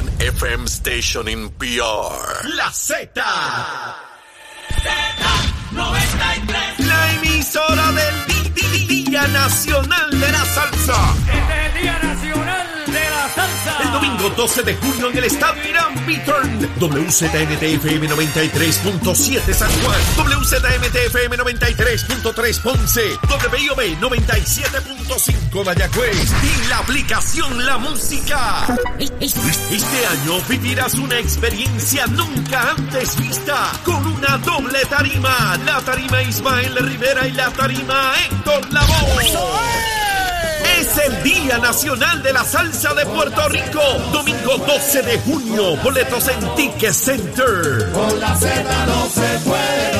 one FM station in PR. La Z. Z93. La emisora del Día Nacional de la Salsa. El domingo 12 de junio en el Estadio Irán Beaturn. WZMTFM 93.7 San Juan. WZMTFM 93.3 Ponce. WIOB 97.5 Mayagüez. Y la aplicación La Música. Este año vivirás una experiencia nunca antes vista. Con una doble tarima. La tarima Ismael Rivera y la tarima Héctor Lavoe. Es el Día Nacional de la Salsa de Puerto Rico. Domingo 12 de junio. Boletos en Ticket Center. Con la no se puede.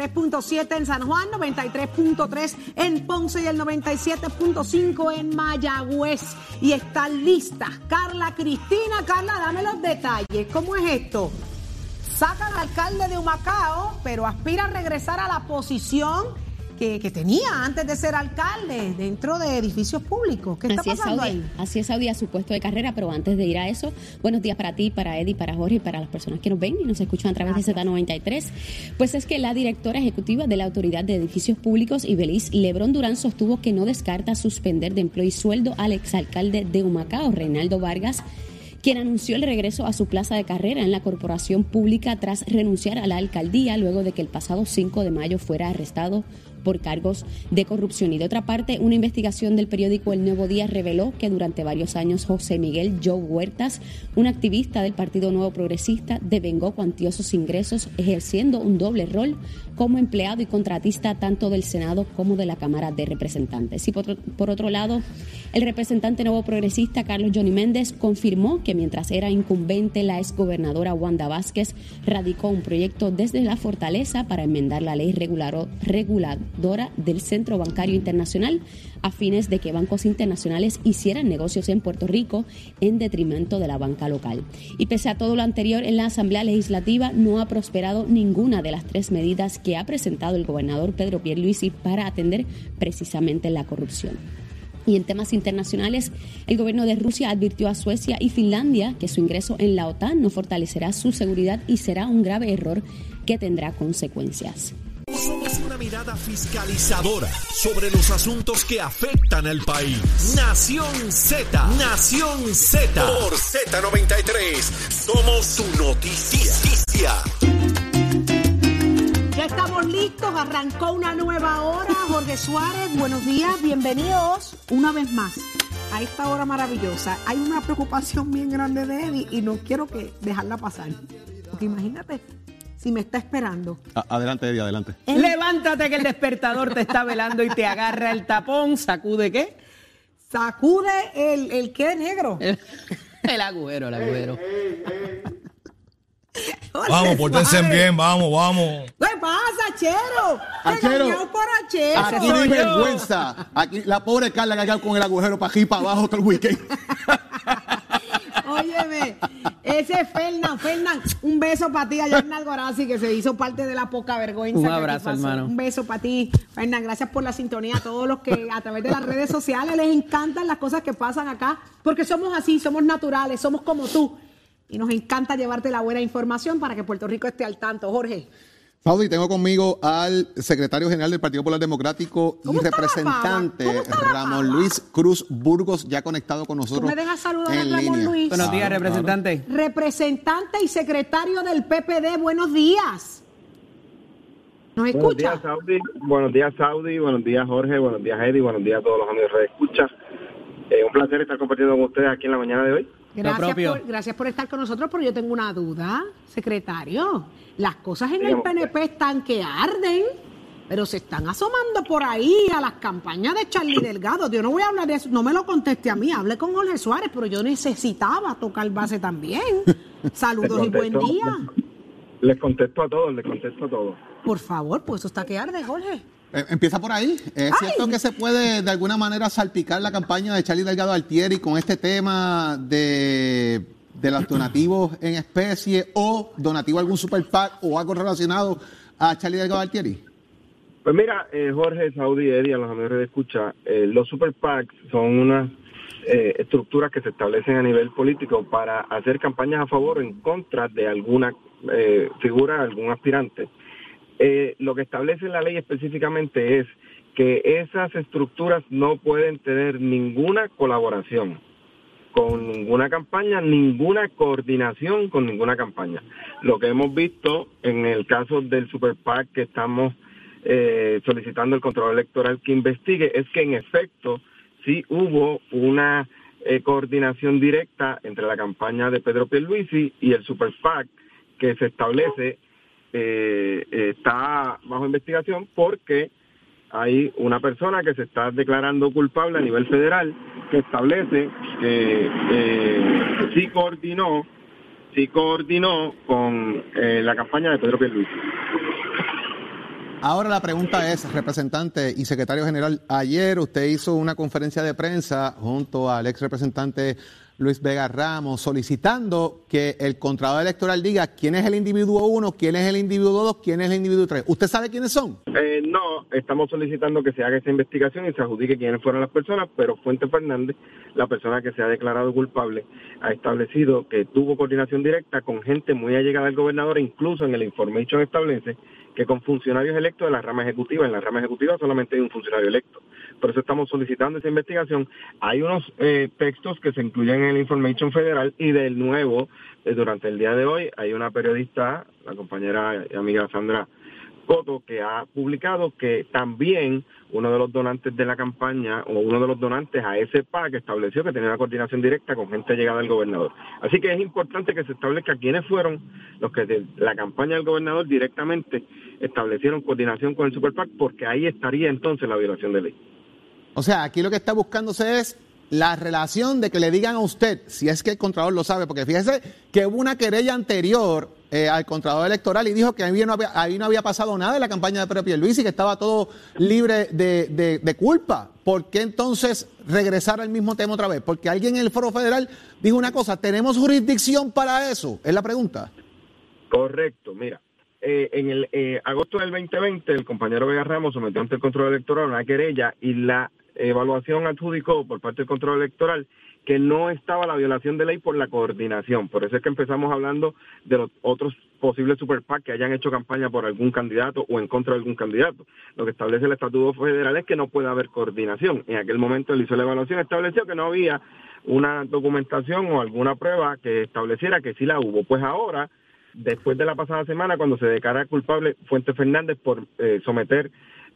93.7 en San Juan, 93.3 en Ponce y el 97.5 en Mayagüez. Y está lista Carla Cristina. Carla, dame los detalles. ¿Cómo es esto? Saca al alcalde de Humacao, pero aspira a regresar a la posición que, que tenía antes de ser alcalde dentro de edificios públicos. ¿Qué está Así es, pasando ahí? Así es, Saudi, a su puesto de carrera, pero antes de ir a eso, buenos días para ti, para Eddie, para Jorge y para las personas que nos ven y nos escuchan a través de Z93. Pues es que la directora ejecutiva de la Autoridad de Edificios Públicos, Ibeliz Lebrón Durán, sostuvo que no descarta suspender de empleo y sueldo al exalcalde de Humacao, Reinaldo Vargas, quien anunció el regreso a su plaza de carrera en la corporación pública tras renunciar a la alcaldía luego de que el pasado 5 de mayo fuera arrestado por cargos de corrupción. Y de otra parte, una investigación del periódico El Nuevo Día reveló que durante varios años José Miguel Joe Huertas, un activista del Partido Nuevo Progresista, devengó cuantiosos ingresos ejerciendo un doble rol como empleado y contratista tanto del Senado como de la Cámara de Representantes. Y por otro, lado, el representante nuevo progresista Carlos Johnny Méndez confirmó que mientras era incumbente la exgobernadora Wanda Vázquez radicó un proyecto desde la fortaleza para enmendar la ley regularo- reguladora del Centro Bancario Internacional a fines de que bancos internacionales hicieran negocios en Puerto Rico en detrimento de la banca local. Y pese a todo lo anterior, en la Asamblea Legislativa no ha prosperado ninguna de las tres medidas que ha presentado el gobernador Pedro Pierluisi para atender precisamente la corrupción. Y en temas internacionales, el gobierno de Rusia advirtió a Suecia y Finlandia que su ingreso en la OTAN no fortalecerá su seguridad y será un grave error que tendrá consecuencias. Mirada fiscalizadora sobre los asuntos que afectan al país. Nación Z. Nación Z. Por Z93. Somos su noticia. Ya estamos listos, arrancó una nueva hora. Jorge Suárez, buenos días, bienvenidos una vez más a esta hora maravillosa. Hay una preocupación bien grande de Eddie y no quiero que dejarla pasar. Porque imagínate si me está esperando. A- Adelante, Eddie, adelante. Levántate que el despertador te está velando y te agarra el tapón, sacude qué? Sacude el, el qué negro. El, el agujero, el agujero. Jorge Vamos, pórtense bien, vamos, vamos. ¿Qué pasa, Chero? Achero. Por Achero. Aquí no hay vergüenza. Aquí la pobre Carla que ha con el agujero para aquí y para abajo todo el weekend. Óyeme, ese es Fernan, Fernan, un beso para ti allá en Algorazi que se hizo parte de la poca vergüenza. Un abrazo, hermano. Un beso para ti, Fernan, gracias por la sintonía a todos los que a través de las redes sociales les encantan las cosas que pasan acá, porque somos así, somos naturales, somos como tú. Y nos encanta llevarte la buena información para que Puerto Rico esté al tanto. Jorge, Saudi, tengo conmigo al secretario general del Partido Popular Democrático y ¿Cómo está la representante Ramón? Luis Cruz Burgos, ya conectado con tú nosotros. me dejas saludar a Ramón línea. Luis. Buenos días, Claro, representante. Representante y secretario del PPD, buenos días. ¿Nos Buenos escucha? días, Saudi. Buenos días, Saudi. Buenos días, Jorge. Buenos días, Eddie. Buenos días a todos los amigos de Escucha. Eh, un placer estar compartiendo con ustedes aquí en la mañana de hoy. Gracias propio. por, gracias por estar con nosotros, pero yo tengo una duda, secretario. Las cosas en el PNP están que arden, pero se están asomando por ahí a las campañas de Charlie Delgado. Yo no voy a hablar de eso, no me lo conteste a mí, hable con Jorge Suárez, pero yo necesitaba tocar base también. Saludos y buen día. Les contesto a todos, les contesto a todos. Por favor, pues eso está que arde, Jorge. Eh, Empieza por ahí. ¿Es Ay. cierto que se puede de alguna manera salpicar la campaña de Charlie Delgado Altieri con este tema de, de los donativos en especie o donativo a algún super PAC o algo relacionado a Charlie Delgado Altieri? Pues mira, eh, Jorge, Saudi, Eddie, a los amigos de escucha, eh, los super PACs son unas eh, estructuras que se establecen a nivel político para hacer campañas a favor o en contra de alguna eh, figura, algún aspirante. Eh, lo que establece la ley específicamente es que esas estructuras no pueden tener ninguna colaboración con ninguna campaña, ninguna coordinación con ninguna campaña. Lo que hemos visto en el caso del Super PAC que estamos eh, solicitando el control electoral que investigue es que en efecto sí hubo una eh, coordinación directa entre la campaña de Pedro Pierluisi y el Super PAC que se establece eh, está bajo investigación porque hay una persona que se está declarando culpable a nivel federal que establece que eh, sí coordinó sí coordinó con eh, la campaña de Pedro Pierluisi. Ahora la pregunta es, representante y secretario general, ayer usted hizo una conferencia de prensa junto al ex representante Luis Vega Ramos solicitando que el Contralor Electoral diga quién es el individuo 1, quién es el individuo 2, quién es el individuo 3. ¿Usted sabe quiénes son? Eh, no, estamos solicitando que se haga esa investigación y se adjudique quiénes fueron las personas, pero Fuente Fernández, la persona que se ha declarado culpable, ha establecido que tuvo coordinación directa con gente muy allegada al gobernador, incluso en el information establece que con funcionarios electos de la rama ejecutiva, en la rama ejecutiva solamente hay un funcionario electo. Por eso estamos solicitando esa investigación. Hay unos eh, textos que se incluyen en el Information Federal y del nuevo, eh, durante el día de hoy, hay una periodista, la compañera y amiga Sandra Coto, que ha publicado que también uno de los donantes de la campaña o uno de los donantes a ese PAC estableció que tenía una coordinación directa con gente llegada al gobernador. Así que es importante que se establezca quiénes fueron los que de la campaña del gobernador directamente establecieron coordinación con el Super PAC, porque ahí estaría entonces la violación de ley. O sea, aquí lo que está buscándose es la relación de que le digan a usted, si es que el Contralor lo sabe, porque fíjese que hubo una querella anterior eh, al Contralor Electoral y dijo que ahí no, había, ahí no había pasado nada en la campaña de Pedro Pierluisi y que estaba todo libre de, de, de culpa. ¿Por qué entonces regresar al mismo tema otra vez? Porque alguien en el Foro Federal dijo una cosa, ¿tenemos jurisdicción para eso? Es la pregunta. Correcto, mira. Eh, en el eh, agosto del 2020, el compañero Vega Ramos sometió ante el control electoral una querella y la evaluación adjudicó por parte del control electoral que no estaba la violación de ley por la coordinación. Por eso es que empezamos hablando de los otros posibles super PAC que hayan hecho campaña por algún candidato o en contra de algún candidato. Lo que establece el Estatuto Federal es que no puede haber coordinación. En aquel momento él hizo la evaluación, estableció que no había una documentación o alguna prueba que estableciera que sí la hubo. Pues ahora, después de la pasada semana, cuando se declara culpable Fuente Fernández por eh, someter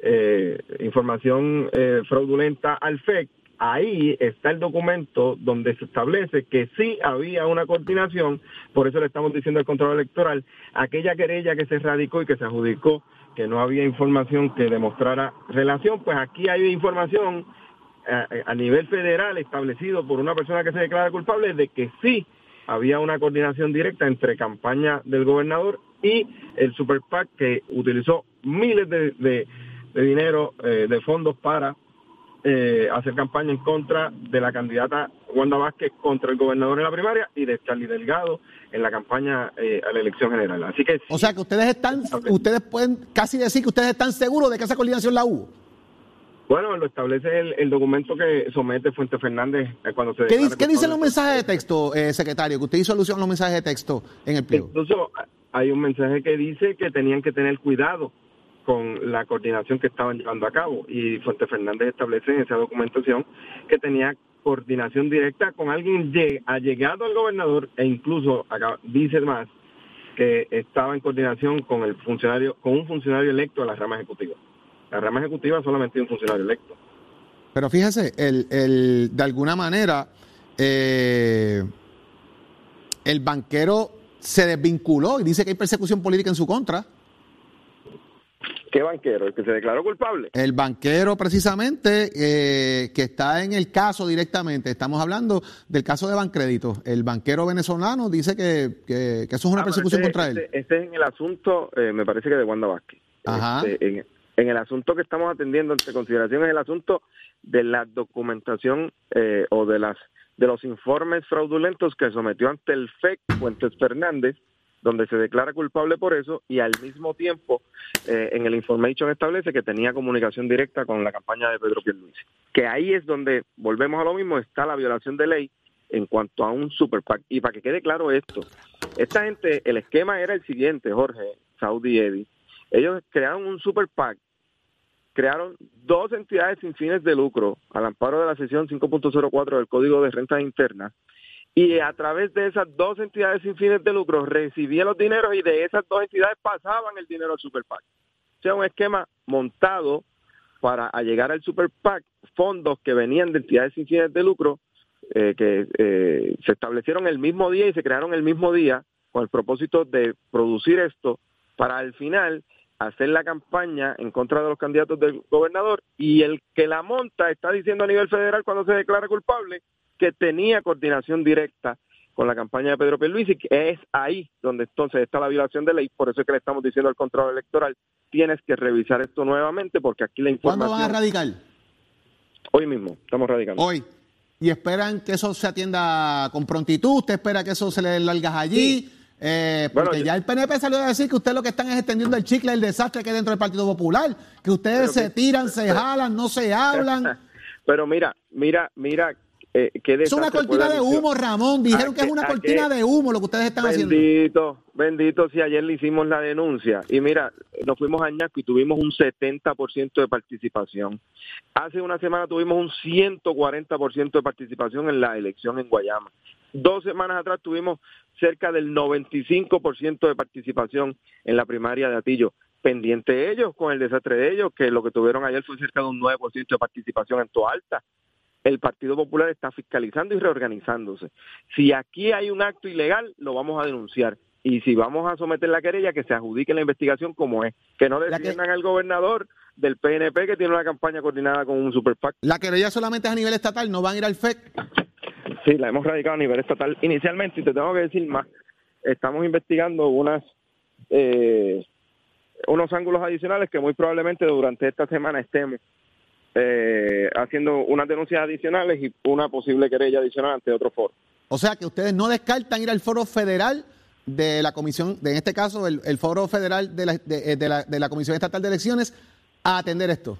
eh, información eh, fraudulenta al FEC, ahí está el documento donde se establece que sí había una coordinación, por eso le estamos diciendo al control electoral, aquella querella que se radicó y que se adjudicó que no había información que demostrara relación, pues aquí hay información a, a nivel federal establecido por una persona que se declara culpable de que sí había una coordinación directa entre campaña del gobernador y el Super PAC que utilizó miles de, de dinero, eh, de fondos para eh, hacer campaña en contra de la candidata Wanda Vázquez contra el gobernador en la primaria y de Charlie Delgado en la campaña eh, a la elección general. Así que o sea que ustedes están, ustedes pueden casi decir que ustedes están seguros de que esa coordinación la hubo. Bueno, lo establece el, el documento que somete Fuente Fernández eh, cuando se. ¿Qué, dice, ¿qué dicen los mensajes de texto, eh, secretario? Que usted hizo alusión a los mensajes de texto en el pliego. Incluso hay un mensaje que dice que tenían que tener cuidado con la coordinación que estaban llevando a cabo y Fuente Fernández establece en esa documentación que tenía coordinación directa con alguien allegado al gobernador e incluso acá dice más que estaba en coordinación con el funcionario con un funcionario electo de la rama ejecutiva. La rama ejecutiva solamente un funcionario electo. Pero fíjese, el, el, de alguna manera eh, el banquero se desvinculó y dice que hay persecución política en su contra. ¿Qué banquero? ¿El que se declaró culpable? El banquero, precisamente, eh, que está en el caso directamente. Estamos hablando del caso de Bancrédito. El banquero venezolano dice que, que, que eso es una ah, persecución este, contra él. Este, este, es en el asunto, eh, me parece que de Wanda Vázquez. Ajá. Este, en, en, el asunto que estamos atendiendo ante consideración es el asunto de la documentación eh, o de las de los informes fraudulentos que sometió ante el FEC Fuentes Fernández donde se declara culpable por eso y al mismo tiempo eh, en el information establece que tenía comunicación directa con la campaña de Pedro Pierluisi. Que ahí es donde, volvemos a lo mismo, está la violación de ley en cuanto a un super PAC. Y para que quede claro esto, esta gente, el esquema era el siguiente, Jorge, Saudi y Eddie. Ellos crearon un super PAC, crearon dos entidades sin fines de lucro al amparo de la sesión 5.04 del Código de Rentas Internas y a través de esas dos entidades sin fines de lucro recibían los dineros y de esas dos entidades pasaban el dinero al Super PAC. O sea, un esquema montado para llegar al Super PAC, fondos que venían de entidades sin fines de lucro, eh, que eh, se establecieron el mismo día y se crearon el mismo día con el propósito de producir esto para al final hacer la campaña en contra de los candidatos del gobernador y el que la monta está diciendo a nivel federal cuando se declara culpable que tenía coordinación directa con la campaña de Pedro Pierluisi, que es ahí donde entonces está la violación de ley, por eso es que le estamos diciendo al control electoral, tienes que revisar esto nuevamente porque aquí la información... ¿Cuándo van a radicar? Hoy mismo, estamos radicando. Hoy. ¿Y esperan que eso se atienda con prontitud? ¿Usted espera que eso se le largas allí? Eh, porque Bueno, ya el PNP salió a decir que ustedes lo que están es extendiendo el chicle del desastre que hay dentro del Partido Popular, que ustedes se que- tiran, se jalan, no se hablan. Pero mira, mira, mira, eh, Es una cortina de humo, Ramón. Dijeron ¿A que es una cortina de humo lo que ustedes están haciendo. Bendito, bendito si ayer le hicimos la denuncia. Y mira, nos fuimos a Ñasco y tuvimos un 70% de participación. Hace una semana tuvimos un 140% de participación en la elección en Guayama. Dos semanas atrás tuvimos cerca del 95% de participación en la primaria de Atillo. Pendiente ellos con el desastre de ellos, que lo que tuvieron ayer fue cerca de un 9% de participación en Toalta el Partido Popular está fiscalizando y reorganizándose. Si aquí hay un acto ilegal, lo vamos a denunciar. Y si vamos a someter la querella, que se adjudique la investigación como es. Que no que- defiendan al gobernador del PNP que tiene una campaña coordinada con un super PAC. La querella solamente es a nivel estatal, no van a ir al FEC. Sí, la hemos radicado a nivel estatal inicialmente y te tengo que decir más. Estamos investigando unas eh, unos ángulos adicionales que muy probablemente durante esta semana estemos eh, haciendo unas denuncias adicionales y una posible querella adicional ante otro foro. O sea que ustedes no descartan ir al foro federal de la comisión, de, en este caso el, el foro federal de la, de, eh, de la, de la Comisión Estatal de Elecciones, a atender esto.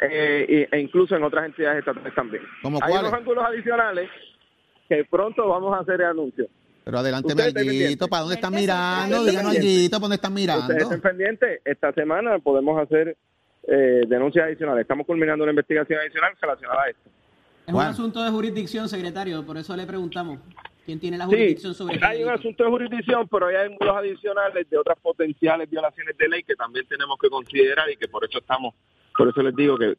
eh, e incluso en otras entidades estatales también. ¿Cómo Hay unos ángulos adicionales que pronto vamos a hacer el anuncio. Pero adelante, Ustedes pendientes. ¿para dónde están Ustedes mirando? Díganos. Alguito, ¿para dónde están Ustedes mirando? estén pendientes, esta semana podemos hacer eh, denuncias adicionales. Estamos culminando una investigación adicional relacionada a esto. Es un asunto de jurisdicción, secretario, por eso le preguntamos. ¿Quién tiene la Sí, jurisdicción sobre hay un asunto de jurisdicción, pero hay ángulos adicionales de otras potenciales violaciones de ley que también tenemos que considerar y que por eso estamos, por eso les digo que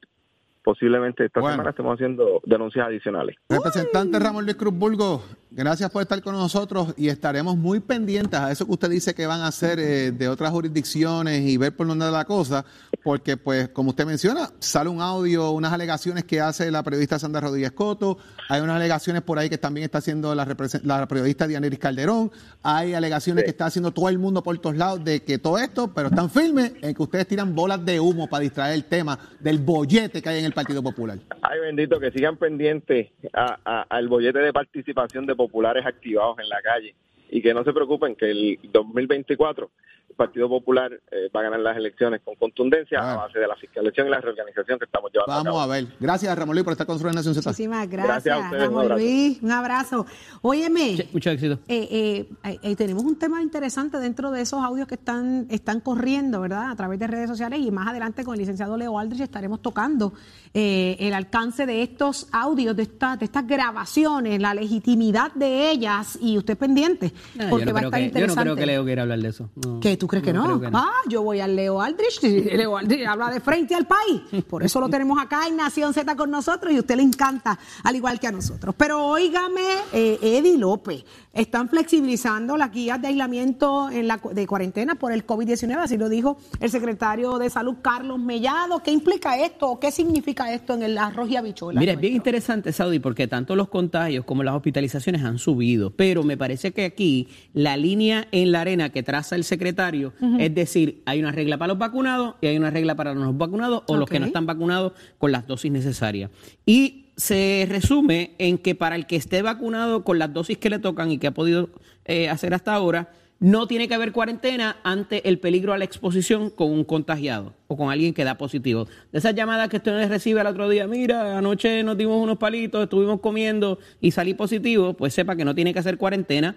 posiblemente esta Bueno. semana estemos haciendo denuncias adicionales. Representante Ramón Luis Cruz Bulgo, gracias por estar con nosotros y estaremos muy pendientes a eso que usted dice que van a hacer eh, de otras jurisdicciones y ver por dónde va la cosa, porque pues como usted menciona, sale un audio, unas alegaciones que hace la periodista Sandra Rodríguez Coto, hay unas alegaciones por ahí que también está haciendo la, la periodista Dianeris Calderón, hay alegaciones Sí. que está haciendo todo el mundo por todos lados de que todo esto, pero están firmes en que ustedes tiran bolas de humo para distraer el tema del bollete que hay en el Partido Popular. Ay, bendito, que sigan pendientes a- a- al bollete de participación de populares activados en la calle y que no se preocupen que el 2024 el Partido Popular eh, va a ganar las elecciones con contundencia Ah. a base de la fiscalización y la reorganización que estamos llevando a Vamos cabo. a ver. Gracias Ramón Luis por estar con nosotros en Nación Z. Muchísimas Gracias gracias, a ustedes, un Ramón abrazo. Luis. Un abrazo. Óyeme. Sí, Mucho éxito. Eh, eh, eh, eh, tenemos un tema interesante dentro de esos audios que están, están corriendo, ¿verdad? A través de redes sociales y más adelante con el licenciado Leo Aldrich estaremos tocando eh, el alcance de estos audios, de, esta- de estas grabaciones, la legitimidad de ellas y usted pendiente, No, porque yo, no va a estar que, yo no interesante. creo que Leo quiera hablar de eso. No. ¿Qué? ¿Tú crees que no? que Ah, yo voy al Leo Aldrich. Leo Aldrich habla de frente al país. Por eso lo tenemos acá en Nación Z con nosotros y a usted le encanta, al igual que a nosotros. Pero óigame, eh, Eddie López, están flexibilizando las guías de aislamiento en la, de cuarentena por el COVID-19, así lo dijo el secretario de Salud, Carlos Mellado. ¿Qué implica esto o qué significa esto en el arroz y habichuelas? Mira, es bien interesante, Saudi, porque tanto los contagios como las hospitalizaciones han subido, pero me parece que aquí la línea en la arena que traza el secretario es decir, hay una regla para los vacunados y hay una regla para los no vacunados o los que no están vacunados con las dosis necesarias. Y se resume en que para el que esté vacunado con las dosis que le tocan y que ha podido eh, hacer hasta ahora, no tiene que haber cuarentena ante el peligro a la exposición con un contagiado o con alguien que da positivo. De esas llamadas que usted recibe al otro día, mira, anoche nos dimos unos palitos, estuvimos comiendo y salí positivo, pues sepa que no tiene que hacer cuarentena.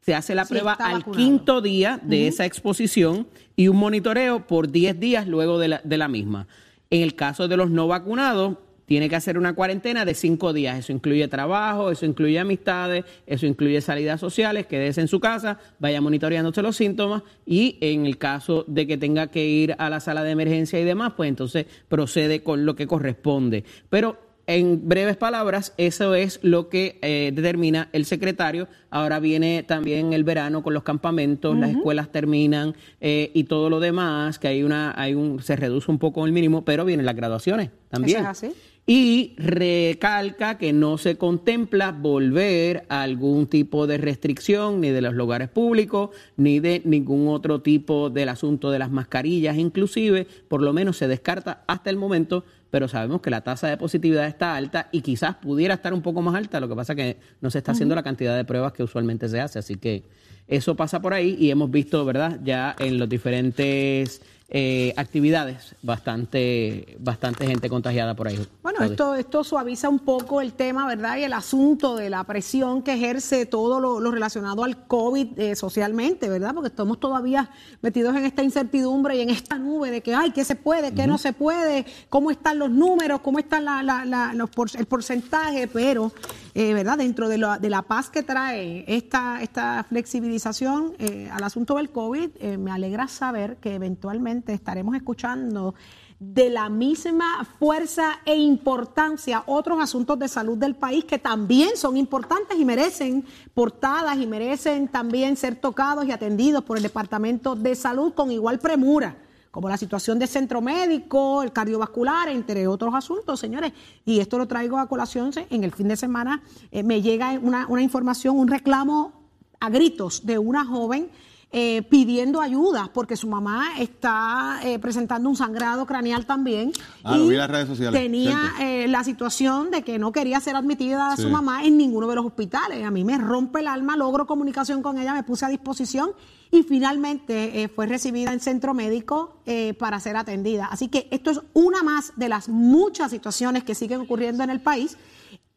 Se hace la Sí, prueba al vacunado. quinto día de esa exposición y un monitoreo por 10 días luego de la, de la misma. En el caso de los no vacunados, tiene que hacer una cuarentena de cinco días. Eso incluye trabajo, eso incluye amistades, eso incluye salidas sociales, quédese en su casa, vaya monitoreándose los síntomas y en el caso de que tenga que ir a la sala de emergencia y demás, pues entonces procede con lo que corresponde. Pero en breves palabras, eso es lo que eh, determina el secretario. Ahora viene también el verano con los campamentos, las escuelas terminan eh, y todo lo demás, que hay una, hay un, se reduce un poco el mínimo, pero vienen las graduaciones también. Eso es así. Y recalca que no se contempla volver a algún tipo de restricción ni de los lugares públicos, ni de ningún otro tipo del asunto de las mascarillas, inclusive, por lo menos se descarta hasta el momento, pero sabemos que la tasa de positividad está alta y quizás pudiera estar un poco más alta, lo que pasa que no se está haciendo la cantidad de pruebas que usualmente se hace, así que eso pasa por ahí y hemos visto, ¿verdad? Ya en los diferentes eh, actividades, bastante, bastante gente contagiada por ahí. Bueno, esto, esto suaviza un poco el tema, ¿verdad? Y el asunto de la presión que ejerce todo lo, lo relacionado al COVID eh, socialmente, ¿verdad? Porque estamos todavía metidos en esta incertidumbre y en esta nube de que, ay, ¿qué se puede? ¿Qué no se puede? ¿Cómo están los números? ¿Cómo está la, la- la- los por- el porcentaje? Pero, eh, ¿verdad? Dentro de, la- de la paz que trae esta, esta flexibilización eh, al asunto del COVID, eh, me alegra saber que eventualmente estaremos escuchando de la misma fuerza e importancia otros asuntos de salud del país que también son importantes y merecen portadas y merecen también ser tocados y atendidos por el Departamento de Salud con igual premura como la situación del centro médico, el cardiovascular, entre otros asuntos, señores. Y esto lo traigo a colación. En el fin de semana eh, me llega una, una información, un reclamo a gritos de una joven eh, pidiendo ayuda porque su mamá está eh, presentando un sangrado craneal también. Ah, lo vi en las redes sociales, Tenía eh, la situación de que no quería ser admitida a Sí. su mamá en ninguno de los hospitales. A mí me rompe el alma, logro comunicación con ella, me puse a disposición y finalmente eh, fue recibida en centro médico eh, para ser atendida. Así que esto es una más de las muchas situaciones que siguen ocurriendo en el país.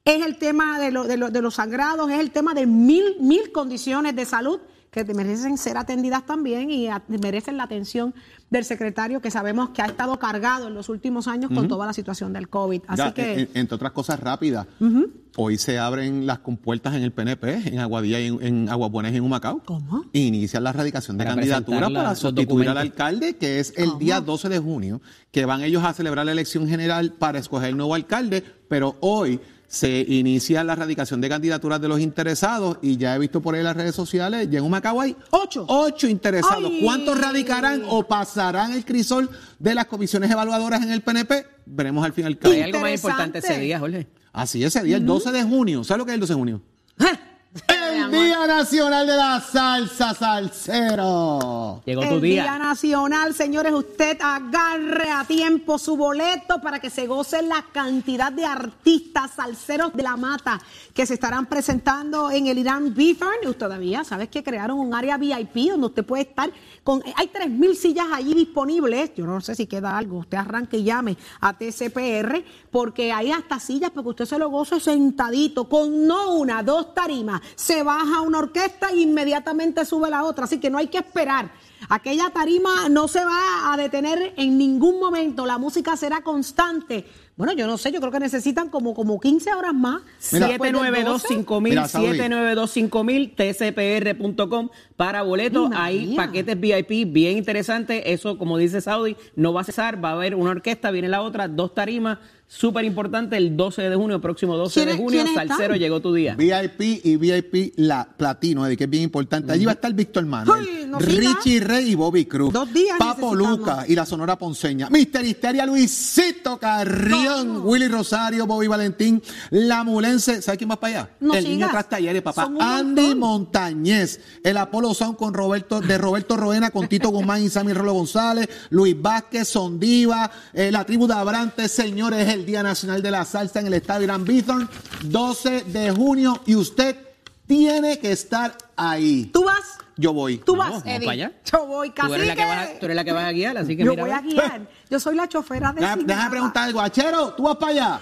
Es el tema de, lo- de lo- de los sangrados, es el tema de mil, mil condiciones de salud que merecen ser atendidas también y merecen la atención del secretario que sabemos que ha estado cargado en los últimos años con toda la situación del COVID. Así Ya, que... en- entre otras cosas rápidas, hoy se abren las compuertas en el PNP, en Aguadilla y en, en y en Humacao. ¿Cómo? Inician la erradicación de Para candidatura presentar la- para sustituir al alcalde, que es el día 12 de junio, que van ellos a celebrar la elección general para escoger el nuevo alcalde, pero hoy se inicia la erradicación de candidaturas de los interesados y ya he visto por ahí en las redes sociales, ya en Humacao hay Ocho. ocho interesados. Ay. ¿Cuántos radicarán o pasarán el crisol de las comisiones evaluadoras en el PNP? Veremos al final. Pero hay algo más importante ese día, Jorge. Así ese día, el 12 de junio. ¿Sabes lo que es el 12 de junio? El. Día Nacional de la Salsa Salsero. Llegó el tu día. Día Nacional, señores, usted agarre a tiempo su boleto para que se goce la cantidad de artistas salseros de la mata que se estarán presentando en el Irán Bithorn. Y todavía, ¿sabes que crearon un área VIP donde usted puede estar con... Hay 3.000 sillas allí disponibles. Yo no sé si queda algo. Usted arranque y llame a TCPR porque hay hasta sillas para que usted se lo goce sentadito con no una, dos tarimas. Se baja una orquesta e inmediatamente sube la otra. Así que no hay que esperar. Aquella tarima no se va a detener en ningún momento. La música será constante. Bueno, yo no sé, yo creo que necesitan como, como 15 horas más. Mira. Después del 7925000, Mira, Saudi. 7925000, tcpr.com para boletos. Hay mía. paquetes VIP bien interesantes. Eso, como dice Saudi, no va a cesar. Va a haber una orquesta, viene la otra, dos tarimas. Súper importante el 12 de junio, próximo 12 de ¿Quiénes- junio. están? llegó tu día. VIP y VIP la platino, Eddie, que es bien importante. Allí va a estar Víctor Manuel, Ay, no siga. Richie Rey y Bobby Cruz, Dos días Papo. Luca y la Sonora Ponceña, Mister Histeria, Luisito Carrión, Willy Rosario, Bobby Valentín, La Mulense, ¿sabes quién va para allá? No el niño tras talleres, papá. Andy. Montañez, el Apolo Sound con Roberto, de Roberto Roena, con Tito Guzmán y Sammy Rolo González, Luis Vázquez, Sondiva, eh, la tribu de Abrantes, señores, el Día Nacional de la Salsa en el Estadio Irán Bithorn, 12 de junio, y usted tiene que estar ahí. ¿Tú vas? Yo voy. ¿Tú vas, vamos Eddie? para allá. Yo voy, Tú eres, la que vas a, tú eres la que vas a guiar, así que Yo mira. voy a guiar. Yo soy la chofera de Deja- Déjame preguntar algo. Achero, ¿tú vas para allá?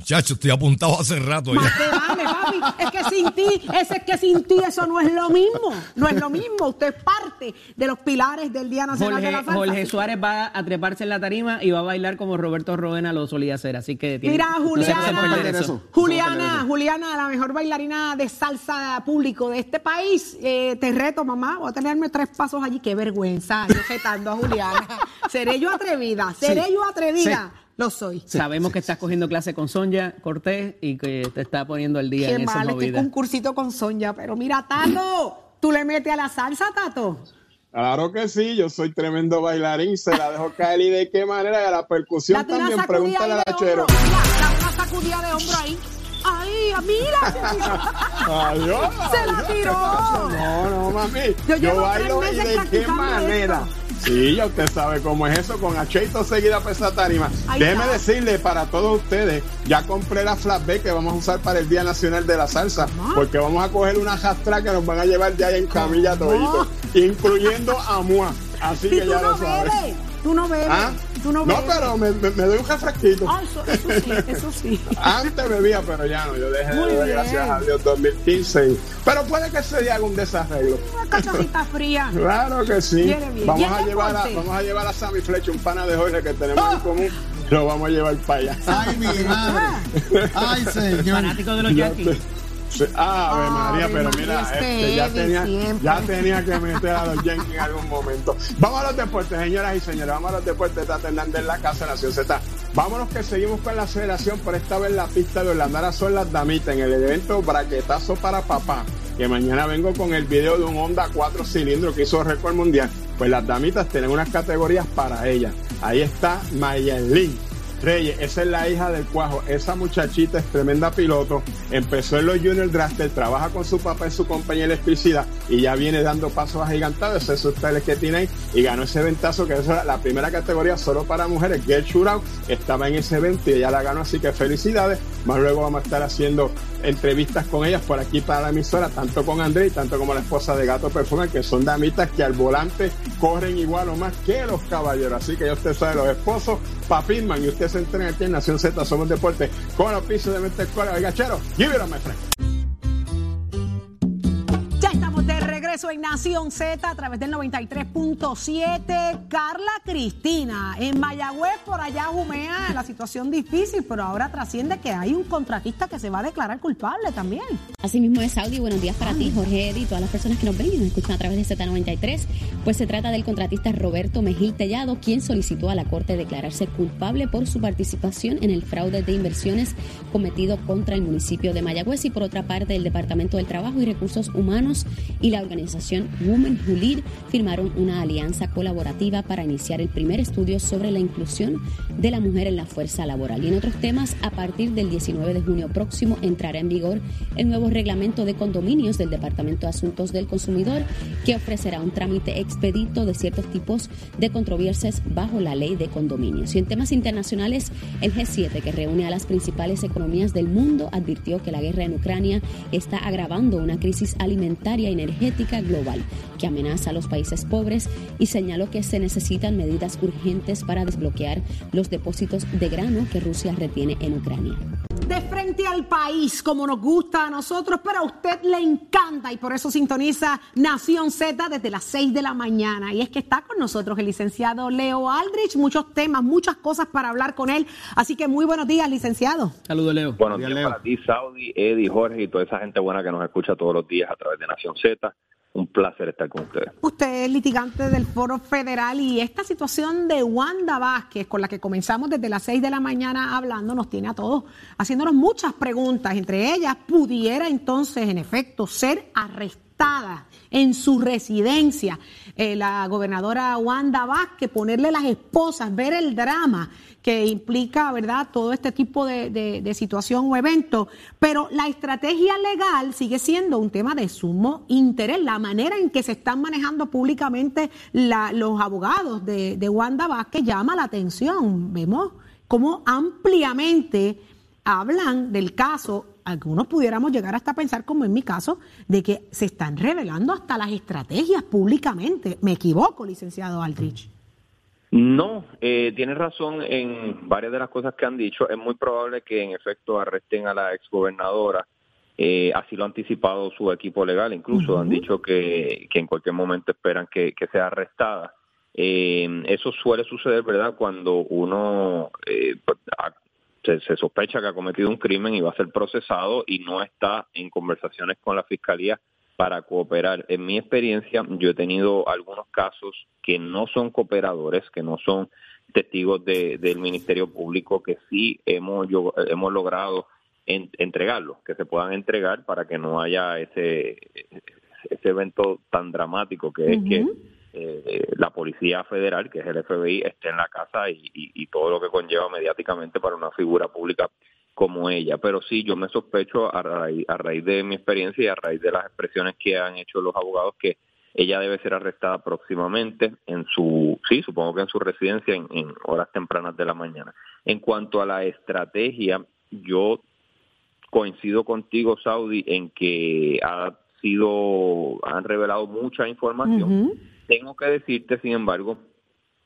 Muchacho, estoy apuntado hace rato ya. Más te vale, papi. Es que sin ti, ese es que sin ti eso no es lo mismo. No es lo mismo. Usted es parte de los pilares del Día Nacional de la Salsa. Jorge Suárez va a treparse en la tarima y va a bailar como Roberto Roena lo solía hacer, así que tiene, Mira, no se puede Juliana, eso. eso. Juliana, Juliana, la mejor bailarina de salsa público de este país. Eh, te reto, mamá, voy a tenerme tres pasos allí. Qué vergüenza, yo retando a Juliana. ¿Seré yo atrevida? ¿Seré Sí, yo atrevida? Lo soy. Sabemos que estás cogiendo clase con Sonja Cortés y que te está poniendo el día Qué en esa mal, este movida. concursito con Sonja. Pero mira, Tato, tú le metes a la salsa, Tato. Claro que sí, yo soy tremendo bailarín, se la dejo caer y de qué manera, y a la percusión también, pregúntale al hombro. Mira, dame una sacudida de hombro ahí. Ahí, mira. Adiós. Se la tiró. No, no, mami. Yo Yo, llevo bailo tres y de qué manera. esto. Sí, ya usted sabe cómo es eso, con acheito seguida para esa tarima. Déjeme decirle para todos ustedes, ya compré la flatbed que vamos a usar para el Día Nacional de la Salsa, porque vamos a coger una jastra que nos van a llevar ahí en camilla todito, incluyendo a Mua. Así que ya no lo sabes. Tú no bebes. ¿Ah? Tú no No, bebes. pero me, me- me doy un refresquito. Ah, eso, eso sí, eso sí. Antes bebía, pero ya no. Yo dejé de Muy beber, bien. gracias a Dios, 2015. Pero puede que ese día haga un desarreglo. Una cachacita fría. Claro que sí. Vamos ¿Y el a, llevar a, vamos a llevar a Sammy Flecha, un pana de Jorge que tenemos ¡Ah! en común. Lo vamos a llevar para allá. Ay, mi madre. Ay, señor. Fanático de los Ya Yankees. Ave María, pero mira, este ya, tenía, ya tenía que meter a los Yankees en algún momento. Vamos a los deportes, señoras y señores, vamos a los deportes. Tata Hernández en la casa, Nación Z. Vámonos que seguimos con la aceleración, por esta vez la pista de Orlando. Ahora son las damitas en el evento Braquetazo para Papá, que mañana vengo con el video de un Honda 4 cilindros que hizo récord mundial. Pues las damitas tienen unas categorías para ellas. Ahí está Mayelin. Reyes, esa es la hija del cuajo. Esa muchachita es tremenda piloto. Empezó en los Junior Drafter, trabaja con su papá en su compañía electricidad y ya viene dando pasos agigantados. Esos son ustedes que tienen y ganó ese ventazo que es la primera categoría solo para mujeres. Girl Shootout estaba en ese evento y ella la ganó, así que felicidades. Más luego vamos a estar haciendo entrevistas con ellas por aquí para la emisora, tanto con André y tanto como la esposa de Gato Perfume, que son damitas que al volante corren igual o más que los caballeros. Así que ya usted sabe, los esposos, Papinman, y usted se entrena aquí en Nación Z, somos deporte, con los pisos de Mente. Oiga, chero, give it up, my friend. Regreso en Nación Z a través del 93.7. Carla Cristina, en Mayagüez, por allá humea la situación difícil, pero ahora trasciende que hay un contratista que se va a declarar culpable también. Así mismo es, Saudi. Buenos días para ti, Jorge Eddy, y todas las personas que nos ven y nos escuchan a través de Z93. Pues se trata del contratista Roberto Mejil Tellado, quien solicitó a la Corte declararse culpable por su participación en el fraude de inversiones cometido contra el municipio de Mayagüez y por otra parte el Departamento del Trabajo y Recursos Humanos y la organización Women Who Lead firmaron una alianza colaborativa para iniciar el primer estudio sobre la inclusión de la mujer en la fuerza laboral. Y en otros temas, a partir del 19 de junio próximo entrará en vigor el nuevo reglamento de condominios del Departamento de Asuntos del Consumidor que ofrecerá un trámite expedito de ciertos tipos de controversias bajo la ley de condominios. Y en temas internacionales, el G7, que reúne a las principales economías del mundo, advirtió que la guerra en Ucrania está agravando una crisis alimentaria y energética global que amenaza a los países pobres y señaló que se necesitan medidas urgentes para desbloquear los depósitos de grano que Rusia retiene en Ucrania. De frente al país, como nos gusta a nosotros, pero a usted le encanta y por eso sintoniza Nación Z desde las 6 de la mañana. Y es que está con nosotros el licenciado Leo Aldrich, muchos temas, muchas cosas para hablar con él. Así que muy buenos días, licenciado. Saludos, Leo. Buenos Días, días Leo. para ti, Saudi, Eddie, Jorge y toda esa gente buena que nos escucha todos los días a través de Nación Z. Un placer estar con ustedes. Usted es litigante del Foro Federal y esta situación de Wanda Vázquez, con la que comenzamos desde las 6 de la mañana hablando, nos tiene a todos haciéndonos muchas preguntas. Entre ellas, ¿pudiera entonces, en efecto, ser en su residencia eh, la gobernadora Wanda Vázquez, ponerle las esposas, ver el drama que implica, ¿verdad?, todo este tipo de, de- situación o evento. Pero la estrategia legal sigue siendo un tema de sumo interés. La manera en que se están manejando públicamente los abogados de, de Wanda Vázquez llama la atención. Vemos cómo ampliamente hablan del caso, algunos pudiéramos llegar hasta pensar, como en mi caso, de que se están revelando hasta las estrategias públicamente. ¿Me equivoco, licenciado Aldrich? No, eh, tienes razón en varias de las cosas que han dicho. Es muy probable que en efecto arresten a la exgobernadora. Eh, así lo ha anticipado su equipo legal. Incluso han dicho que, que, en cualquier momento esperan que, que sea arrestada. Eh, eso suele suceder, ¿verdad? Cuando uno eh, se, sospecha que ha cometido un crimen y va a ser procesado y no está en conversaciones con la fiscalía para cooperar. En mi experiencia, yo he tenido algunos casos que no son cooperadores, que no son testigos de, del Ministerio Público, que sí hemos, hemos logrado en, entregarlos, que se puedan entregar para que no haya ese, ese evento tan dramático que es que eh, la Policía Federal, que es el FBI, esté en la casa y, y, todo lo que conlleva mediáticamente para una figura pública como ella. Pero sí, yo me sospecho a raíz, a raíz de mi experiencia y a raíz de las expresiones que han hecho los abogados que ella debe ser arrestada próximamente en su, sí, supongo que en su residencia en, horas tempranas de la mañana. En cuanto a la estrategia, yo coincido contigo, Saudi, en que ha sido, han revelado mucha información. Uh. Tengo que decirte, sin embargo,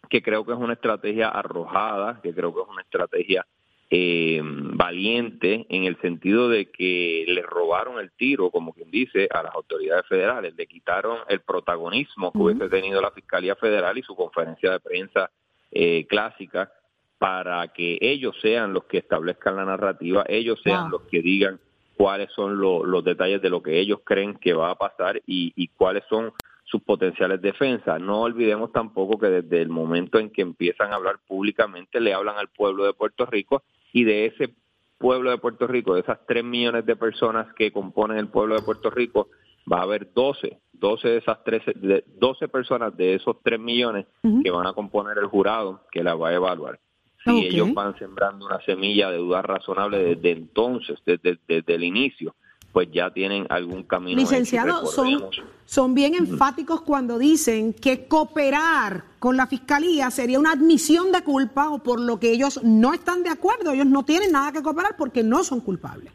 que creo que es una estrategia arrojada, que creo que es una estrategia eh, valiente en el sentido de que le robaron el tiro, como quien dice, a las autoridades federales, le quitaron el protagonismo que hubiese tenido la Fiscalía Federal y su conferencia de prensa eh, clásica para que ellos sean los que establezcan la narrativa, ellos sean wow. los que digan cuáles son lo, los detalles de lo que ellos creen que va a pasar y, y cuáles son sus potenciales defensas. No olvidemos tampoco que desde el momento en que empiezan a hablar públicamente le hablan al pueblo de Puerto Rico y de ese pueblo de Puerto Rico, de esas tres millones de personas que componen el pueblo de Puerto Rico, va a haber 12, 12 de esas 13, de 12 personas de esos tres millones uh -huh. que van a componer el jurado que la va a evaluar. Si okay. ellos van sembrando una semilla de duda razonable desde entonces, desde, desde el inicio, pues ya tienen algún camino. Licenciado, son, son bien enfáticos cuando dicen que cooperar con la fiscalía sería una admisión de culpa o por lo que ellos no están de acuerdo, ellos no tienen nada que cooperar porque no son culpables.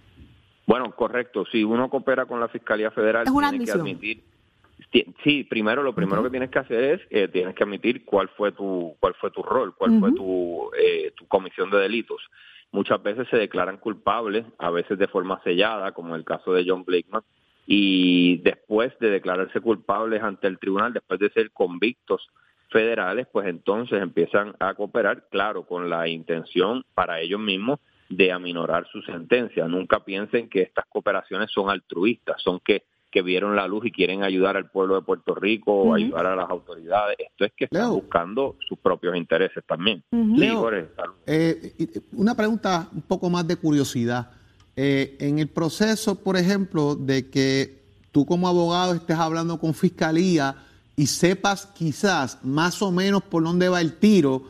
Bueno, correcto. Si uno coopera con la fiscalía federal, es una tiene admisión. que admitir. Sí, primero lo primero uh -huh. que tienes que hacer es eh, tienes que admitir cuál fue tu cuál fue tu rol, cuál uh -huh. fue tu eh, tu comisión de delitos muchas veces se declaran culpables, a veces de forma sellada, como el caso de John Blakeman, y después de declararse culpables ante el tribunal, después de ser convictos federales, pues entonces empiezan a cooperar, claro, con la intención para ellos mismos de aminorar su sentencia. Nunca piensen que estas cooperaciones son altruistas, son que que vieron la luz y quieren ayudar al pueblo de Puerto Rico, uh -huh. ayudar a las autoridades. Esto es que están Leo. buscando sus propios intereses también. Uh -huh. Leo, Jorge, eh, una pregunta un poco más de curiosidad. Eh, en el proceso, por ejemplo, de que tú como abogado estés hablando con fiscalía y sepas quizás más o menos por dónde va el tiro,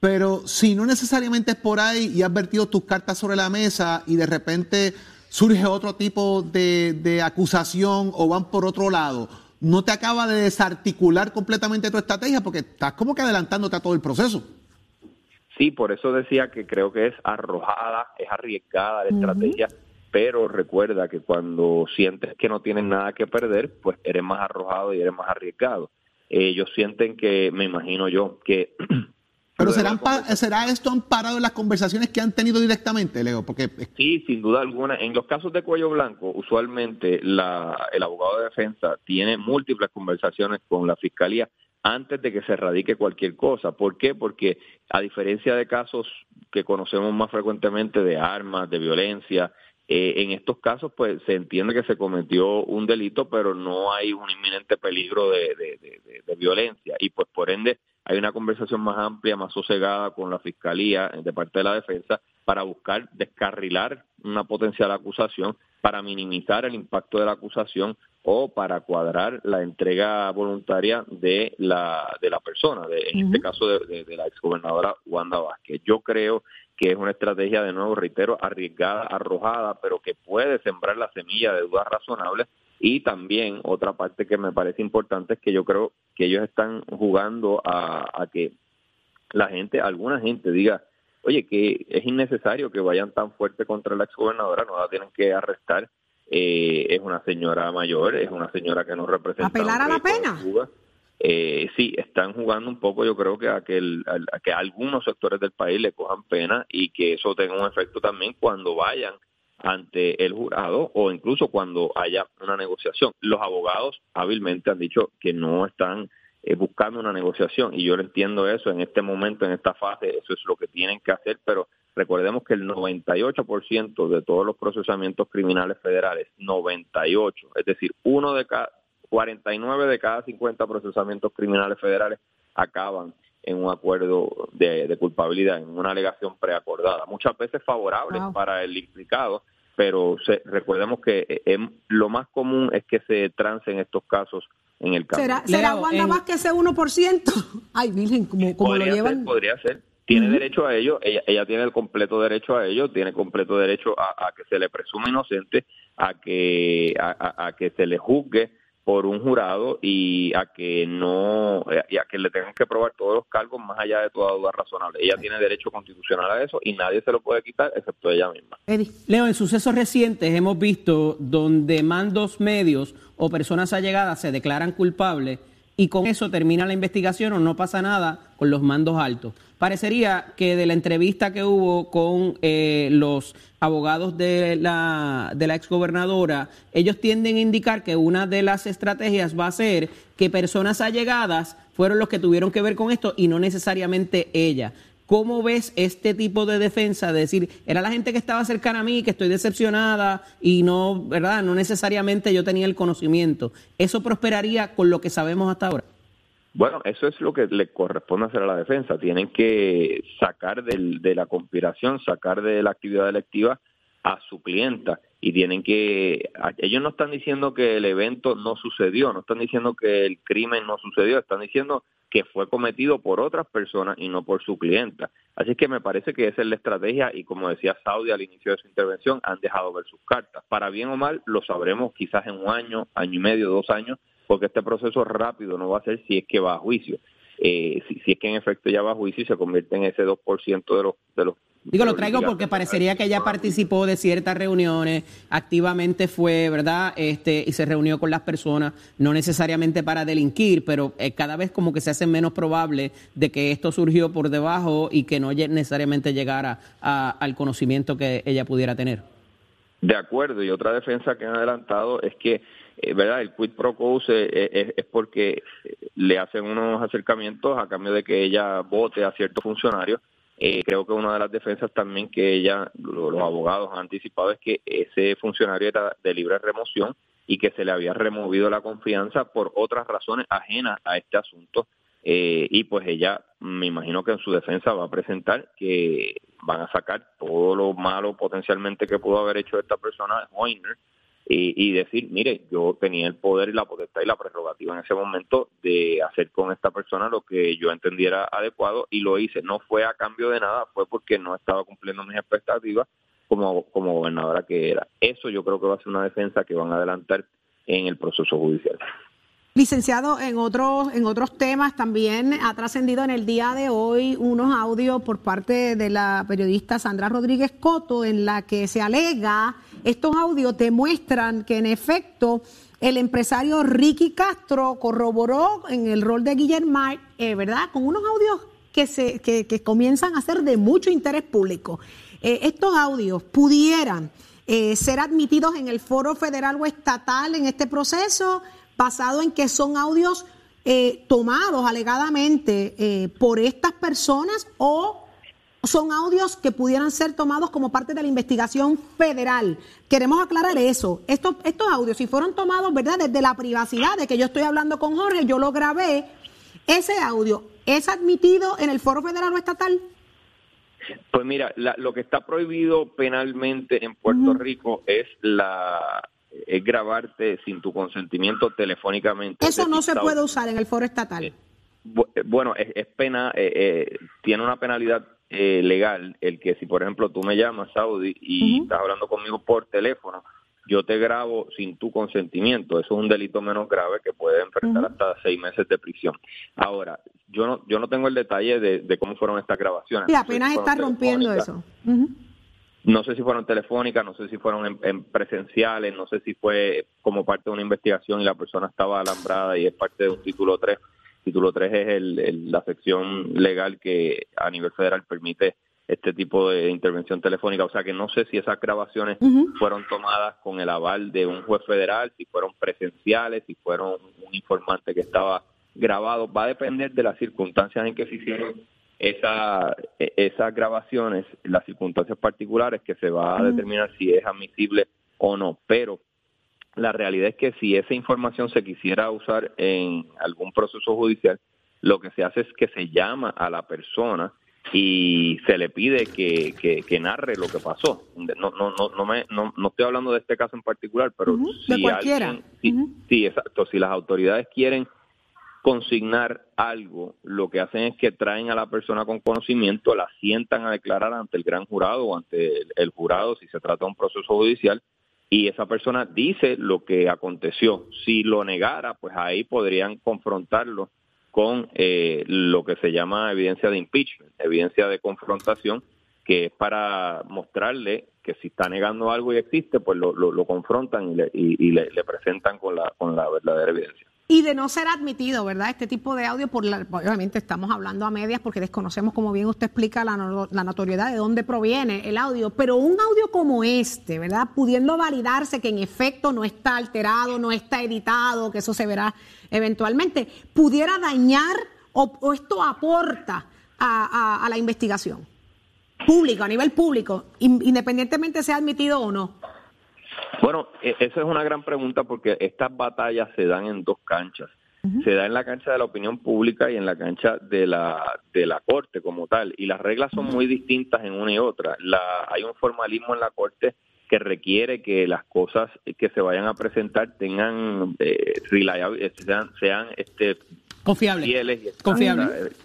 pero si no necesariamente es por ahí y has vertido tus cartas sobre la mesa y de repente surge otro tipo de, de, acusación o van por otro lado, no te acaba de desarticular completamente tu estrategia porque estás como que adelantándote a todo el proceso. Sí, por eso decía que creo que es arrojada, es arriesgada la uh -huh. estrategia, pero recuerda que cuando sientes que no tienes nada que perder, pues eres más arrojado y eres más arriesgado. Ellos sienten que, me imagino yo, que Pero serán ¿será esto amparado en las conversaciones que han tenido directamente, Leo? Porque Sí, sin duda alguna. En los casos de cuello blanco, usualmente la, el abogado de defensa tiene múltiples conversaciones con la fiscalía antes de que se radique cualquier cosa. ¿Por qué? Porque a diferencia de casos que conocemos más frecuentemente de armas, de violencia, eh, en estos casos, pues se entiende que se cometió un delito, pero no hay un inminente peligro de, de, de, de, violencia. Y pues por ende hay una conversación más amplia, más sosegada con la fiscalía de parte de la defensa para buscar descarrilar una potencial acusación, para minimizar el impacto de la acusación o para cuadrar la entrega voluntaria de la de la persona, de, en uh -huh. este caso de, de, de la exgobernadora Wanda Vázquez. Yo creo que es una estrategia, de nuevo, reitero, arriesgada, arrojada, pero que puede sembrar la semilla de dudas razonables. Y también otra parte que me parece importante es que yo creo que ellos están jugando a, a que la gente, alguna gente diga, oye, que es innecesario que vayan tan fuerte contra la exgobernadora, no la tienen que arrestar. Eh, es una señora mayor, es una señora que nos representa. ¿Apelar a la pena? Eh, sí, están jugando un poco, yo creo que a que, a que algunos sectores del país le cojan pena y que eso tenga un efecto también cuando vayan ante el jurado o incluso cuando haya una negociación. Los abogados hábilmente han dicho que no están eh, buscando una negociación y yo lo entiendo eso en este momento, en esta fase, eso es lo que tienen que hacer, pero recordemos que el 98% de todos los procesamientos criminales federales, 98, es decir, uno de cada 49 de cada 50 procesamientos criminales federales acaban en un acuerdo de, culpabilidad, en una alegación preacordada, muchas veces favorables para el implicado, pero recordemos que eh, em, lo más común es que se trancen estos casos en el caso. ¿Será, ¿será Wanda más que ese 1%? Ay, Virgen, como, lo llevan. podría ser. Tiene derecho a ello, ella, ella, tiene el completo derecho a ello, tiene completo derecho a, que se le presume inocente, a que, a que se le juzgue por un jurado y a que no y a que le tengan que probar todos los cargos más allá de toda duda razonable. Ella tiene derecho constitucional a eso y nadie se lo puede quitar excepto ella misma. Leo, en sucesos recientes hemos visto donde mandos medios o personas allegadas se declaran culpables y con eso termina la investigación o no pasa nada con los mandos altos. Parecería que de la entrevista que hubo con eh, los abogados de la, de la exgobernadora, ellos tienden a indicar que una de las estrategias va a ser que personas allegadas fueron los que tuvieron que ver con esto y no necesariamente ella. ¿Cómo ves este tipo de defensa? De decir, era la gente que estaba cercana a mí, que estoy decepcionada y no, ¿verdad? No necesariamente yo tenía el conocimiento. ¿Eso prosperaría con lo que sabemos hasta ahora? Bueno, eso es lo que le corresponde hacer a la defensa. Tienen que sacar de la conspiración, sacar de la actividad electiva a su clienta y tienen que ellos no están diciendo que el evento no sucedió, no están diciendo que el crimen no sucedió, están diciendo que fue cometido por otras personas y no por su clienta. Así que me parece que esa es la estrategia y como decía Saudi al inicio de su intervención, han dejado ver sus cartas. Para bien o mal, lo sabremos quizás en un año, año y medio, dos años, porque este proceso rápido no va a ser si es que va a juicio. Eh, si, si, es que en efecto ya va a juicio y se convierte en ese 2% de los, de los Digo, lo traigo porque parecería que ella participó de ciertas reuniones, activamente fue, ¿verdad? Este, y se reunió con las personas, no necesariamente para delinquir, pero eh, cada vez como que se hace menos probable de que esto surgió por debajo y que no necesariamente llegara al conocimiento que ella pudiera tener. De acuerdo, y otra defensa que han adelantado es que, eh, ¿verdad? El quid pro quo eh, es porque le hacen unos acercamientos a cambio de que ella vote a ciertos funcionarios eh, creo que una de las defensas también que ella, los abogados han anticipado es que ese funcionario era de libre remoción y que se le había removido la confianza por otras razones ajenas a este asunto. Eh, y pues ella, me imagino que en su defensa va a presentar que van a sacar todo lo malo potencialmente que pudo haber hecho esta persona, Hoyner, y, decir, mire, yo tenía el poder y la potestad y la prerrogativa en ese momento de hacer con esta persona lo que yo entendiera adecuado y lo hice. No fue a cambio de nada, fue porque no estaba cumpliendo mis expectativas como, como gobernadora que era. Eso yo creo que va a ser una defensa que van a adelantar en el proceso judicial. Licenciado, en otros, en otros temas también ha trascendido en el día de hoy unos audios por parte de la periodista Sandra Rodríguez Coto en la que se alega, estos audios demuestran que en efecto el empresario Ricky Castro corroboró en el rol de Guillermo, eh, ¿verdad? Con unos audios que, se, que, comienzan a ser de mucho interés público. Eh, estos audios pudieran eh, ser admitidos en el foro federal o estatal en este proceso basado en que son audios eh, tomados alegadamente eh, por estas personas o son audios que pudieran ser tomados como parte de la investigación federal. Queremos aclarar eso. Estos, estos audios, si fueron tomados, ¿verdad? Desde la privacidad de que yo estoy hablando con Jorge, yo lo grabé. ¿Ese audio es admitido en el foro federal o estatal? Pues mira, lo que está prohibido penalmente en Puerto Rico es la es grabarte sin tu consentimiento telefónicamente. Eso no se puede usar en el foro estatal. Eh, eh, bueno, es, pena, eh, tiene una penalidad legal el que si, por ejemplo, tú me llamas, Saudi, y estás hablando conmigo por teléfono, yo te grabo sin tu consentimiento. Eso es un delito menos grave que puede enfrentar hasta seis meses de prisión. Ahora, yo no, yo no tengo el detalle de, cómo fueron estas grabaciones. Y apenas está rompiendo eso. No sé si fueron telefónicas, no sé si fueron en, presenciales, no sé si fue como parte de una investigación y la persona estaba alambrada y es parte de un título 3. Título 3 es el, la sección legal que a nivel federal permite este tipo de intervención telefónica. O sea que no sé si esas grabaciones fueron tomadas con el aval de un juez federal, si fueron presenciales, si fueron un informante que estaba grabado. Va a depender de las circunstancias en que se hicieron esa, e, esas grabaciones, las circunstancias particulares que se va a determinar si es admisible o no. Pero la realidad es que si esa información se quisiera usar en algún proceso judicial, lo que se hace es que se llama a la persona y se le pide que, que, narre lo que pasó. No, no, no, no, me, no, no estoy hablando de este caso en particular, pero si alguien, sí, exacto, si las autoridades quieren consignar algo, lo que hacen es que traen a la persona con conocimiento, la sientan a declarar ante el gran jurado o ante el, jurado si se trata de un proceso judicial y esa persona dice lo que aconteció. Si lo negara, pues ahí podrían confrontarlo con eh, lo que se llama evidencia de impeachment, evidencia de confrontación, que es para mostrarle que si está negando algo y existe, pues lo, confrontan y, le, y, le, presentan con la, con la verdadera evidencia. Y de no ser admitido, ¿verdad? Este tipo de audio, por la, obviamente estamos hablando a medias porque desconocemos, como bien usted explica, la, notoriedad de dónde proviene el audio, pero un audio como este, ¿verdad? Pudiendo validarse que en efecto no está alterado, no está editado, que eso se verá eventualmente, pudiera dañar o, esto aporta a, a, la investigación pública, a nivel público, independientemente sea admitido o no. Bueno, e, esa es una gran pregunta porque estas batallas se dan en dos canchas. Se da en la cancha de la opinión pública y en la cancha de la de la corte como tal. Y las reglas son muy distintas en una y otra. La, hay un formalismo en la corte que requiere que las cosas que se vayan a presentar tengan eh, sean, sean este confiables, fieles y confiables.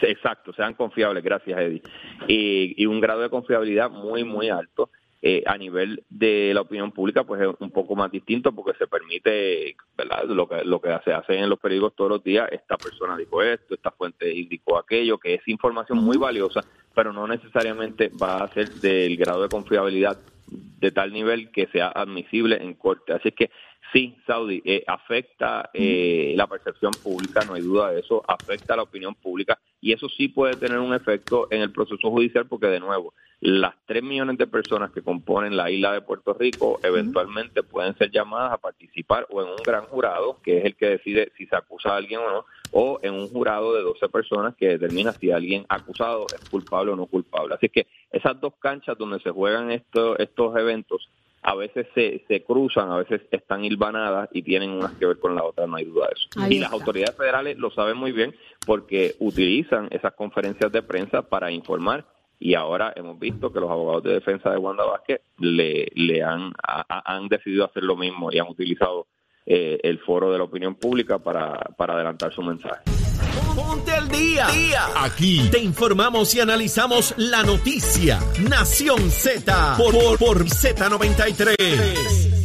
Exacto, sean confiables, gracias Eddie. Y, y un grado de confiabilidad muy, muy alto. Eh, a nivel de la opinión pública pues es un poco más distinto porque se permite ¿verdad? lo que lo que se hace en los periódicos todos los días esta persona dijo esto esta fuente indicó aquello que es información muy valiosa pero no necesariamente va a ser del grado de confiabilidad de tal nivel que sea admisible en corte así que sí Saudi eh, afecta eh, la percepción pública no hay duda de eso afecta la opinión pública y eso sí puede tener un efecto en el proceso judicial porque de nuevo las tres millones de personas que componen la isla de Puerto Rico eventualmente pueden ser llamadas a participar o en un gran jurado, que es el que decide si se acusa a alguien o no, o en un jurado de 12 personas que determina si alguien acusado es culpable o no culpable. Así que esas dos canchas donde se juegan estos, estos eventos a veces se, se cruzan, a veces están hilvanadas y tienen unas que ver con la otra, no hay duda de eso. y las autoridades federales lo saben muy bien porque utilizan esas conferencias de prensa para informar y ahora hemos visto que los abogados de defensa de Wanda Vázquez le, le han, han decidido hacer lo mismo y han utilizado eh, el foro de la opinión pública para, para adelantar su mensaje. Ponte al día. día. Aquí te informamos y analizamos la noticia. Nación Z por, por, por Z93.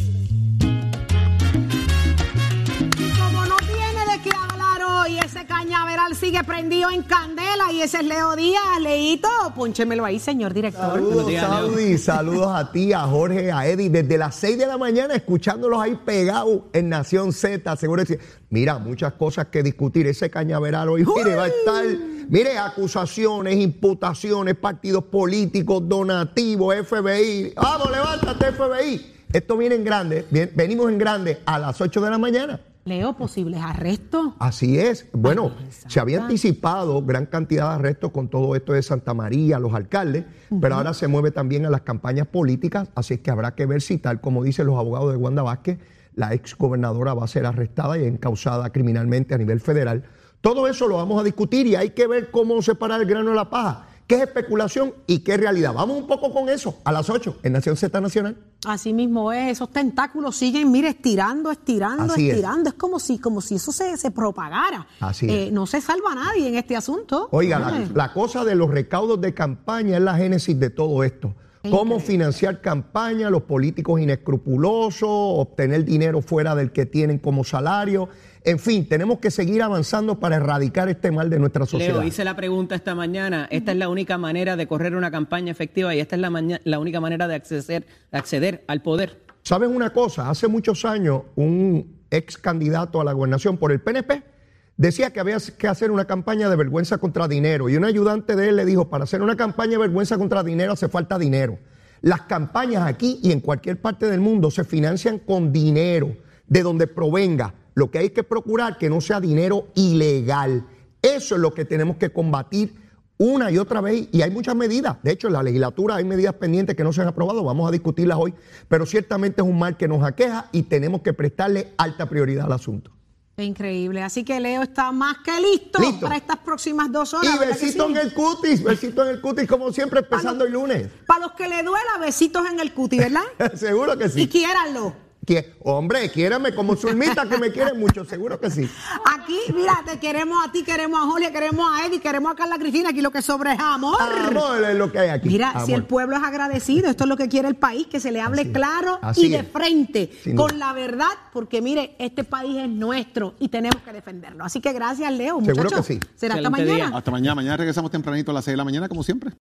Cañaveral sigue prendido en candela y ese es Leo Díaz. Leito, pónchemelo ahí, señor director. Saludos, saludos a ti, a Jorge, a Eddie, desde las 6 de la mañana escuchándolos ahí pegados en Nación Z, seguro que mira, muchas cosas que discutir. Ese cañaveral hoy, mire, va a estar, mire, acusaciones, imputaciones, partidos políticos, donativos, FBI. Vamos, levántate, FBI. Esto viene en grande, venimos en grande a las 8 de la mañana. Leo, posibles arrestos. Así es. Bueno, se había anticipado gran cantidad de arrestos con todo esto de Santa María, los alcaldes, pero ahora se mueve también a las campañas políticas, así es que habrá que ver si, tal como dicen los abogados de Wanda Vázquez, la ex gobernadora va a ser arrestada y encausada criminalmente a nivel federal. Todo eso lo vamos a discutir y hay que ver cómo separar el grano de la paja qué es especulación y qué es realidad. Vamos un poco con eso a las 8 en Nación Z Nacional. Así mismo es, esos tentáculos siguen, mire, estirando, estirando, estirando. Es. como si, como si eso se, se propagara. Así eh, no se salva nadie en este asunto. Oiga, la, cosa de los recaudos de campaña es la génesis de todo esto. Cómo financiar campaña, los políticos inescrupulosos, obtener dinero fuera del que tienen como salario. En fin, tenemos que seguir avanzando para erradicar este mal de nuestra sociedad. Leo, hice la pregunta esta mañana. Esta es la única manera de correr una campaña efectiva y esta es la, única manera de acceder, de acceder al poder. ¿Saben una cosa? Hace muchos años, un ex candidato a la gobernación por el PNP decía que había que hacer una campaña de vergüenza contra dinero. Y un ayudante de él le dijo, para hacer una campaña de vergüenza contra dinero hace falta dinero. Las campañas aquí y en cualquier parte del mundo se financian con dinero, de donde provenga. Lo que hay que procurar que no sea dinero ilegal. Eso es lo que tenemos que combatir una y otra vez, y hay muchas medidas. De hecho, en la legislatura hay medidas pendientes que no se han aprobado, vamos a discutirlas hoy, pero ciertamente es un mal que nos aqueja y tenemos que prestarle alta prioridad al asunto. Increíble. Así que Leo está más que listo, Listo. para estas próximas dos horas. Y ¿verdad que besito sí? en el cutis, besito en el cutis, como siempre, empezando el lunes. Para los que le duela, besitos en el cuti, ¿verdad? seguro que Y sí. quiéranlo. Que- hombre, quiérame como Zulmita, que me quiere mucho, seguro que sí. Aquí, mira, te queremos a ti, queremos a Julia, queremos a Eddie, queremos a Carla Cristina. Aquí lo que sobra es amor. Amor es lo que hay aquí. Mira, si el pueblo es agradecido, esto es lo que quiere el país, que se le hable claro Así y de es. frente, Sin duda. con la verdad, porque mire, este país es nuestro y tenemos que defenderlo. Así que gracias, Leo. Seguro muchachos. que sí. Será hasta mañana. día. Hasta mañana. Mañana regresamos tempranito a las 6 de la mañana, como siempre.